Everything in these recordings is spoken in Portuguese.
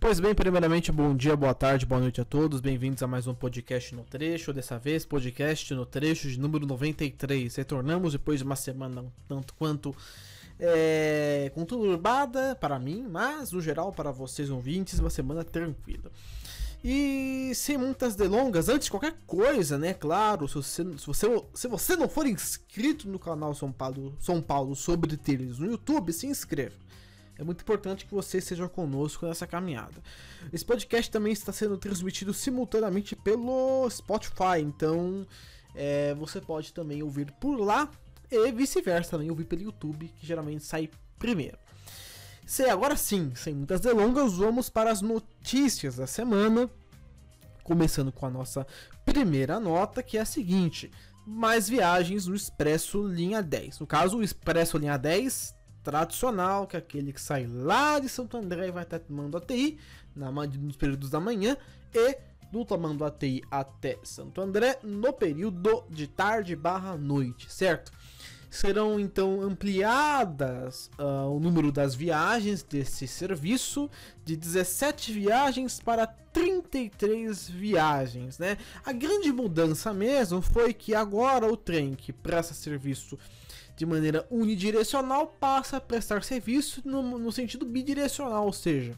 Pois bem, primeiramente, bom dia, boa tarde, boa noite a todos. Bem-vindos a mais um podcast no trecho. Dessa vez, podcast no trecho de número 93. Retornamos depois de uma semana um tanto quanto é, conturbada para mim, mas no geral para vocês ouvintes, uma semana tranquila. E sem muitas delongas, antes de qualquer coisa, né? Claro, se você, se você, se você não for inscrito no canal São Paulo, São Paulo sobre trilhos no YouTube, se inscreva. É muito importante que você esteja conosco nessa caminhada. Esse podcast também está sendo transmitido simultaneamente pelo Spotify, então é, você pode também ouvir por lá e vice-versa também ouvir pelo YouTube, que geralmente sai primeiro. Se agora sim, sem muitas delongas, vamos para as notícias da semana. Começando com a nossa primeira nota, que é a seguinte: mais viagens no Expresso Linha 10. No caso, o Expresso Linha 10 tradicional, que é aquele que sai lá de Santo André e vai até Tamanduateí ATI, na, nos períodos da manhã, e do Tamanduateí até Santo André no período de tarde barra noite, certo? Serão então ampliadas uh, o número das viagens desse serviço de 17 viagens para 33 viagens, né? A grande mudança mesmo foi que agora o trem que presta serviço de maneira unidirecional passa a prestar serviço no, no sentido bidirecional, ou seja,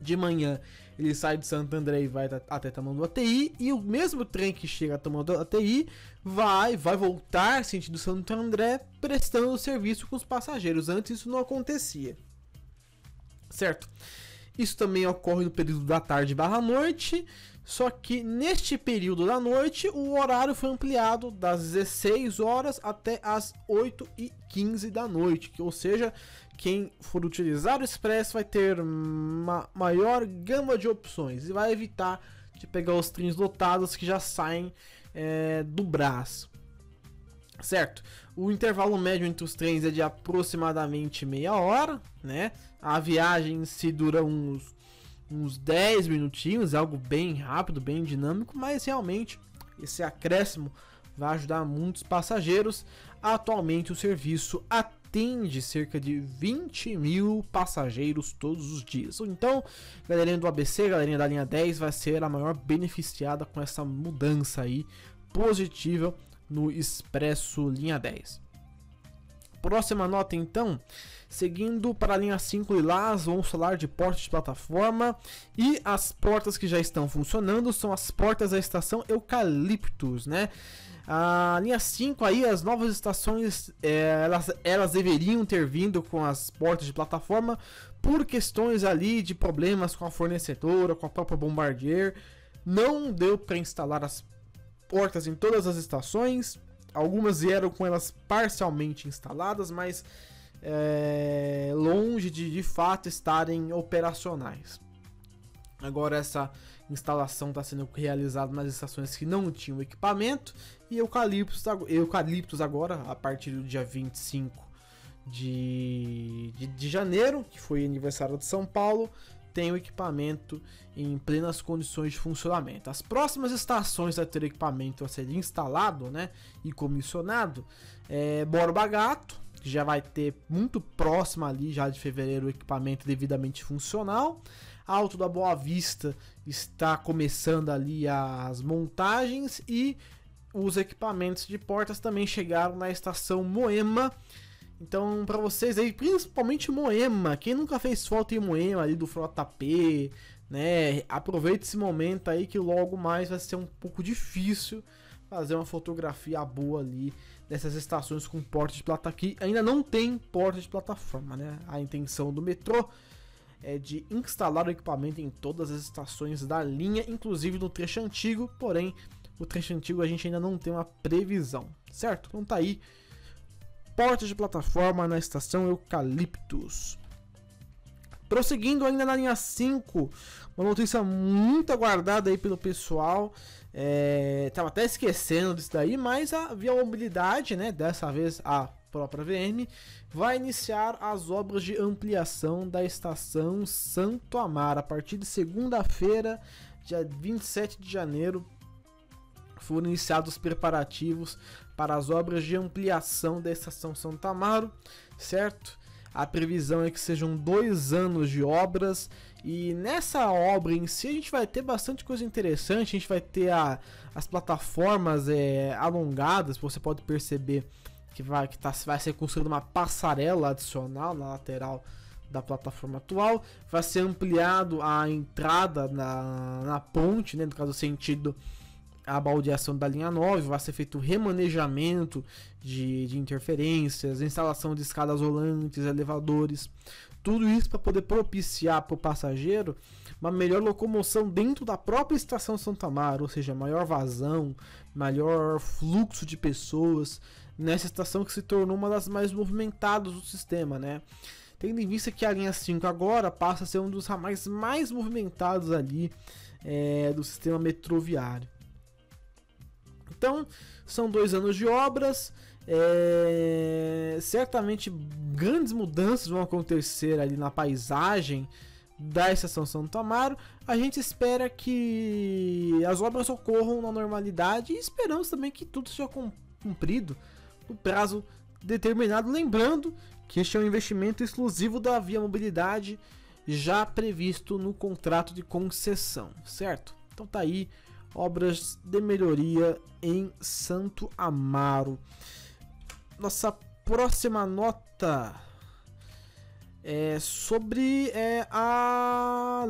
de manhã ele sai de Santo André e vai até Tamanduateí e o mesmo trem que chega a Tamanduateí vai vai voltar sentido Santo André prestando serviço com os passageiros. Antes isso não acontecia. Certo? Isso também ocorre no período da tarde barra noite, só que neste período da noite o horário foi ampliado das 16 horas até as 8 e 15 da noite, ou seja, quem for utilizar o Express vai ter uma maior gama de opções e vai evitar de pegar os trens lotados que já saem é, do Brás. Certo? O intervalo médio entre os trens é de aproximadamente meia hora, né? A viagem se dura uns, uns 10 minutinhos, é algo bem rápido, bem dinâmico, mas realmente esse acréscimo vai ajudar muitos passageiros. Atualmente o serviço atende cerca de 20 mil passageiros todos os dias. Então, galerinha do ABC, galerinha da linha 10 vai ser a maior beneficiada com essa mudança aí positiva no Expresso Linha 10. Próxima nota então, seguindo para a linha 5 Lilás, vamos falar de portas de plataforma e as portas que já estão funcionando são as portas da estação Eucaliptus, né? A linha 5 aí, as novas estações, é, elas, elas deveriam ter vindo com as portas de plataforma por questões ali de problemas com a fornecedora, com a própria Bombardier. Não deu para instalar as portas em todas as estações. Algumas vieram com elas parcialmente instaladas, mas é, longe de de fato estarem operacionais. Agora essa instalação está sendo realizada nas estações que não tinham equipamento e Eucaliptus, Eucaliptus agora, a partir do dia 25 de, de, de janeiro, que foi aniversário de São Paulo, tem o equipamento em plenas condições de funcionamento. As próximas estações a ter equipamento a ser instalado né, e comissionado é Borba Gato, que já vai ter muito próximo ali já de fevereiro o equipamento devidamente funcional. Alto da Boa Vista está começando ali as montagens e os equipamentos de portas também chegaram na estação Moema então, para vocês aí, principalmente Moema, quem nunca fez foto em Moema ali do Frota P, né? Aproveite esse momento aí que logo mais vai ser um pouco difícil fazer uma fotografia boa ali dessas estações com porta de plataforma. Aqui ainda não tem porta de plataforma, né? A intenção do metrô é de instalar o equipamento em todas as estações da linha, inclusive no trecho antigo, porém o trecho antigo a gente ainda não tem uma previsão, certo? Então tá aí portas de plataforma na estação Eucaliptus. Prosseguindo ainda na linha 5, uma notícia muito aguardada aí pelo pessoal. É, até esquecendo disso daí, mas a Via Mobilidade, né, dessa vez a própria VM, vai iniciar as obras de ampliação da estação Santo Amaro a partir de segunda-feira, dia 27 de janeiro. Foram iniciados os preparativos para as obras de ampliação da estação Santa Amaro, certo? A previsão é que sejam dois anos de obras e nessa obra em si a gente vai ter bastante coisa interessante. A gente vai ter a, as plataformas é, alongadas, você pode perceber que vai, que tá, vai ser construída uma passarela adicional na lateral da plataforma atual. Vai ser ampliado a entrada na, na ponte, né, no caso sentido a baldeação da linha 9, vai ser feito remanejamento de, de interferências, instalação de escadas rolantes, elevadores, tudo isso para poder propiciar para o passageiro uma melhor locomoção dentro da própria estação Santa Amaro, ou seja, maior vazão, maior fluxo de pessoas nessa estação que se tornou uma das mais movimentadas do sistema, né? Tendo em vista que a linha 5 agora passa a ser um dos ramais mais movimentados ali é, do sistema metroviário. Então, são dois anos de obras. É, certamente grandes mudanças vão acontecer ali na paisagem da estação Santo Amaro. A gente espera que as obras ocorram na normalidade e esperamos também que tudo seja cumprido no prazo determinado. Lembrando que este é um investimento exclusivo da Via Mobilidade já previsto no contrato de concessão, certo? Então tá aí obras de melhoria em Santo Amaro. Nossa próxima nota é sobre é, a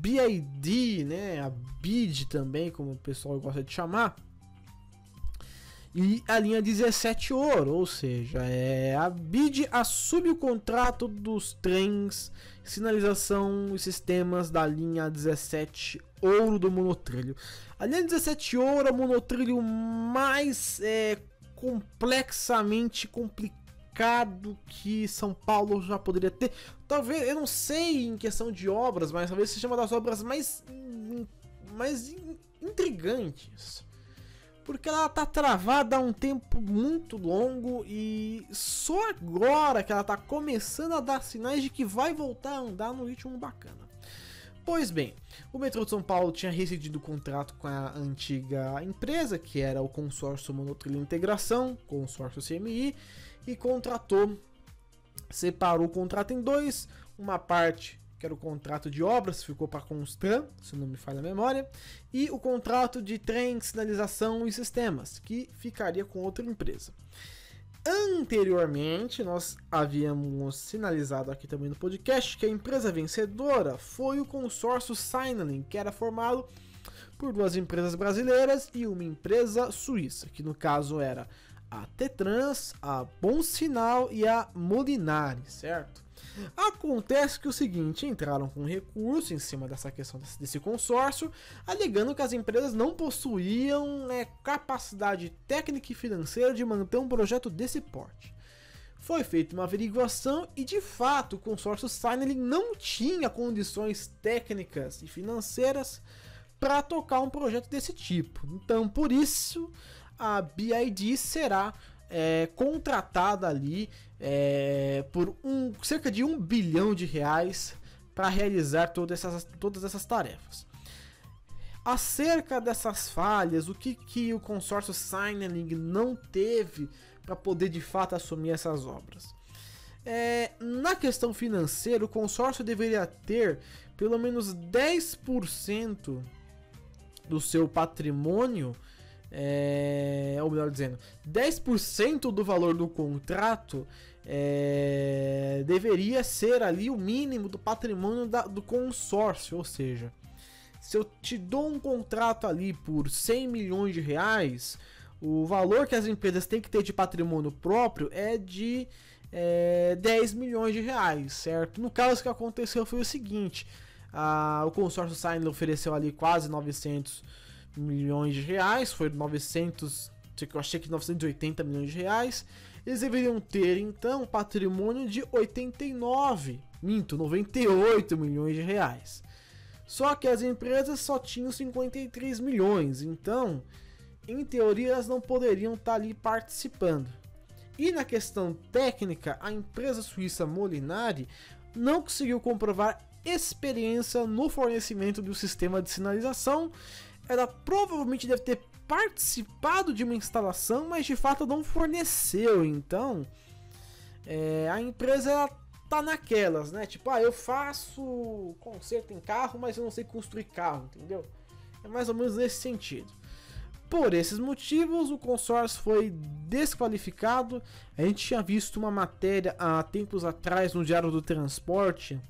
BID, né? A BID também, como o pessoal gosta de chamar. E a linha 17 ouro, ou seja, é a BID assume o contrato dos trens, sinalização e sistemas da linha 17 ouro do monotrilho. A linha 17 ouro é o monotrilho mais é, complexamente complicado que São Paulo já poderia ter. Talvez, eu não sei em questão de obras, mas talvez seja uma das obras mais, mais intrigantes porque ela tá travada há um tempo muito longo e só agora que ela tá começando a dar sinais de que vai voltar a andar no ritmo bacana. Pois bem, o metrô de São Paulo tinha rescindido o contrato com a antiga empresa, que era o consórcio Monotrilho Integração, consórcio CMI, e contratou, separou o contrato em dois, uma parte que era o contrato de obras, ficou para Constran, se não me falha a memória, e o contrato de trem, sinalização e sistemas, que ficaria com outra empresa. Anteriormente, nós havíamos sinalizado aqui também no podcast que a empresa vencedora foi o consórcio Signaling, que era formado por duas empresas brasileiras e uma empresa suíça, que no caso era a Tetrans, a Bom Sinal e a Molinari, certo? Acontece que o seguinte, entraram com recurso em cima dessa questão desse, desse consórcio, alegando que as empresas não possuíam né, capacidade técnica e financeira de manter um projeto desse porte. Foi feita uma averiguação e de fato o consórcio Signaling não tinha condições técnicas e financeiras para tocar um projeto desse tipo. Então, por isso, a BID será é, contratada ali é, por um, cerca de um bilhão de reais para realizar todas essas, todas essas tarefas. Acerca dessas falhas, o que, que o consórcio Signaling não teve para poder de fato assumir essas obras? É, na questão financeira, o consórcio deveria ter pelo menos 10% do seu patrimônio é, ou melhor dizendo, 10% do valor do contrato é, deveria ser ali o mínimo do patrimônio da, do consórcio, ou seja, se eu te dou um contrato ali por 100 milhões de reais, o valor que as empresas têm que ter de patrimônio próprio é de é, 10 milhões de reais, certo? No caso que aconteceu foi o seguinte, a, o consórcio Sign ofereceu ali quase 900 milhões de reais, foi 900, eu achei que 980 milhões de reais. Eles deveriam ter então patrimônio de 89, minto, 98 milhões de reais. Só que as empresas só tinham 53 milhões, então, em teoria, elas não poderiam estar ali participando. E na questão técnica, a empresa suíça Molinari não conseguiu comprovar experiência no fornecimento do sistema de sinalização ela provavelmente deve ter participado de uma instalação, mas de fato não forneceu. Então, É, a empresa tá naquelas, né? Tipo, ah, eu faço conserto em carro, mas eu não sei construir carro, entendeu? É mais ou menos nesse sentido. Por esses motivos, o consórcio foi desqualificado. A gente tinha visto uma matéria há tempos atrás no Diário do Transporte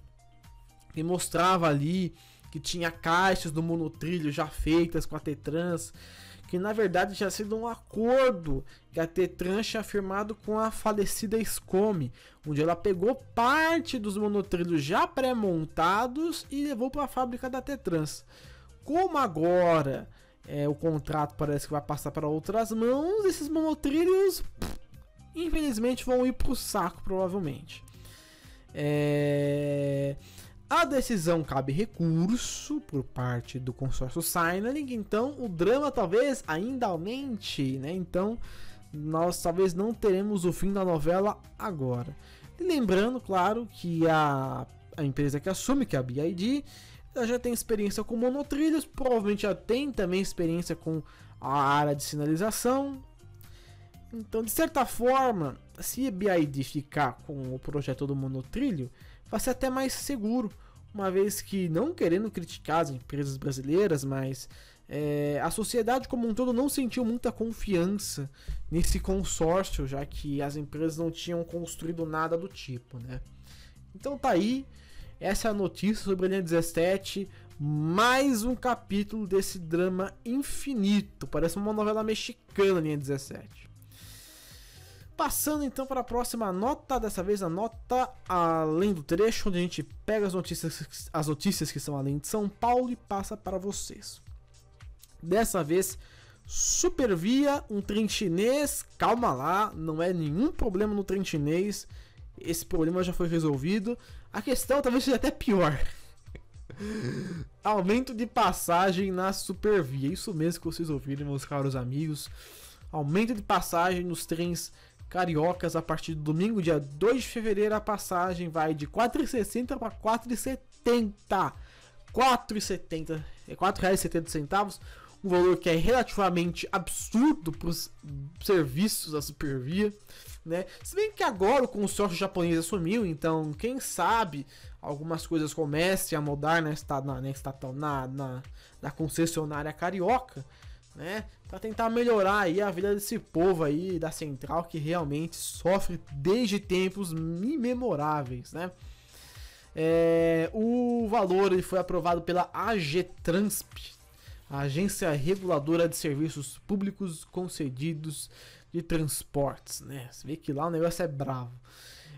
que mostrava ali que tinha caixas do monotrilho já feitas com a Tetrans, que na verdade tinha sido um acordo que a Tetrans tinha firmado com a falecida Scome, onde ela pegou parte dos monotrilhos já pré-montados e levou para a fábrica da Tetrans. Como agora é, o contrato parece que vai passar para outras mãos, esses monotrilhos, infelizmente, vão ir para o saco, provavelmente. É... A decisão cabe recurso por parte do consórcio Signaling, então o drama talvez ainda aumente, né? Então nós talvez não teremos o fim da novela agora. E lembrando, claro, que a, a empresa que assume, que é a BID, ela já tem experiência com monotrilhos, provavelmente já tem também experiência com a área de sinalização. Então, de certa forma, se a BID ficar com o projeto do monotrilho, vai ser até mais seguro, uma vez que, não querendo criticar as empresas brasileiras, mas é, a sociedade como um todo não sentiu muita confiança nesse consórcio, já que as empresas não tinham construído nada do tipo, né? Então tá aí, essa é a notícia sobre a linha 17, mais um capítulo desse drama infinito, parece uma novela mexicana, linha 17. Passando então para a próxima nota, dessa vez a nota além do trecho, onde a gente pega as notícias, as notícias que são além de São Paulo e passa para vocês. Dessa vez, Supervia, um trem chinês, calma lá, não é nenhum problema no trem chinês, esse problema já foi resolvido. A questão talvez seja até pior. Aumento de passagem na Supervia, isso mesmo que vocês ouviram, meus caros amigos. Aumento de passagem nos trens cariocas a partir do domingo, dia 2 de fevereiro, a passagem vai de 4,60 para 4,70. 4,70 é 4,70 centavos, um valor que é relativamente absurdo para os serviços da Supervia, né? Se bem que agora o consórcio japonês assumiu, então quem sabe algumas coisas comecem a mudar na, na, na, na concessionária carioca, né? Para tentar melhorar aí a vida desse povo aí da central que realmente sofre desde tempos imemoráveis, né? É, o valor ele foi aprovado pela AGTransp, Agência Reguladora de Serviços Públicos Concedidos de Transportes, né? Você vê que lá o negócio é bravo.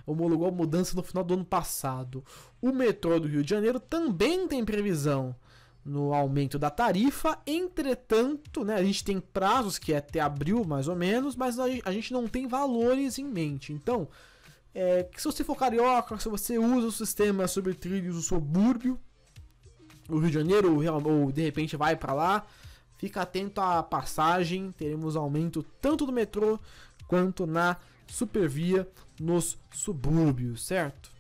Homologou a mudança no final do ano passado. O metrô do Rio de Janeiro também tem previsão no aumento da tarifa. Entretanto, né, a gente tem prazos que é até abril mais ou menos, mas a gente não tem valores em mente. Então, é, se você for carioca, se você usa o sistema sobre trilhos do subúrbio, o Rio de Janeiro, ou, ou de repente vai para lá, fica atento à passagem. Teremos aumento tanto do metrô quanto na supervia nos subúrbios, certo?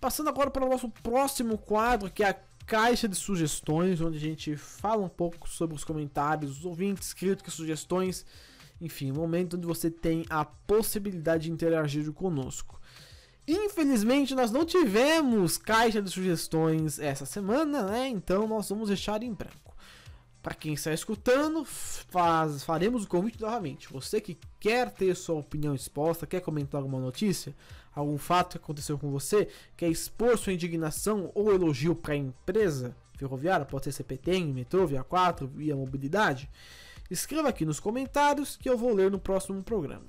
Passando agora para o nosso próximo quadro, que é a caixa de sugestões, onde a gente fala um pouco sobre os comentários, os ouvintes, críticas, sugestões, enfim, um momento onde você tem a possibilidade de interagir conosco. Infelizmente, nós não tivemos caixa de sugestões essa semana, né? Então nós vamos deixar em branco. Para quem está escutando, faz, faremos o convite novamente. Você que quer ter sua opinião exposta, quer comentar alguma notícia, algum fato que aconteceu com você, quer expor sua indignação ou elogio para a empresa ferroviária, pode ser CPT, metrô, via 4, via mobilidade, escreva aqui nos comentários que eu vou ler no próximo programa.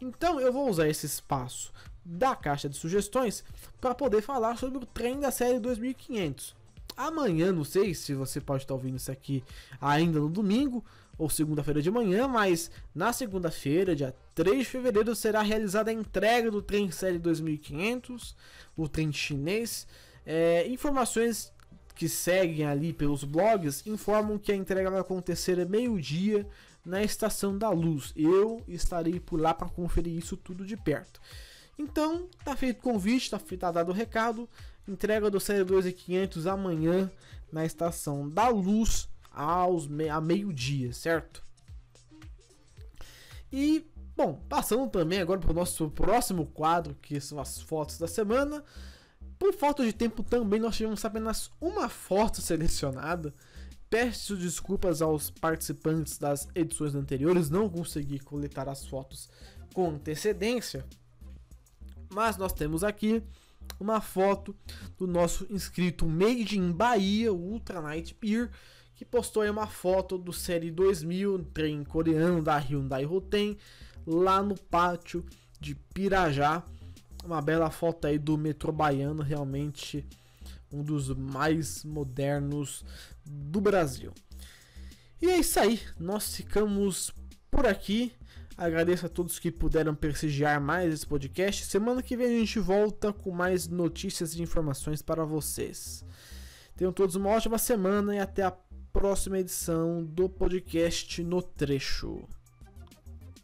Então eu vou usar esse espaço da caixa de sugestões para poder falar sobre o trem da série 2500. Amanhã, não sei se você pode estar ouvindo isso aqui ainda no domingo, ou segunda-feira de manhã, mas na segunda-feira, dia 3 de fevereiro, será realizada a entrega do trem série 2500, o trem chinês. É, informações que seguem ali pelos blogs informam que a entrega vai acontecer meio-dia na Estação da Luz. Eu estarei por lá para conferir isso tudo de perto. Então, tá feito o convite, tá, tá dado o recado. Entrega do Série 2500 amanhã na Estação da Luz aos me a meio-dia, certo? E Bom, passando também agora para o nosso próximo quadro, que são as fotos da semana. Por falta de tempo também nós tivemos apenas uma foto selecionada. Peço desculpas aos participantes das edições anteriores, não consegui coletar as fotos com antecedência. Mas nós temos aqui uma foto do nosso inscrito Made in Bahia, Ultra Night Beer, que postou aí uma foto do Série 2000, trem coreano da Hyundai Rotem, lá no pátio de Pirajá. Uma bela foto aí do metrô baiano, realmente um dos mais modernos do Brasil. E é isso aí, nós ficamos por aqui. Agradeço a todos que puderam prestigiar mais esse podcast. Semana que vem a gente volta com mais notícias e informações para vocês. Tenham todos uma ótima semana e até a próxima edição do podcast No Trecho.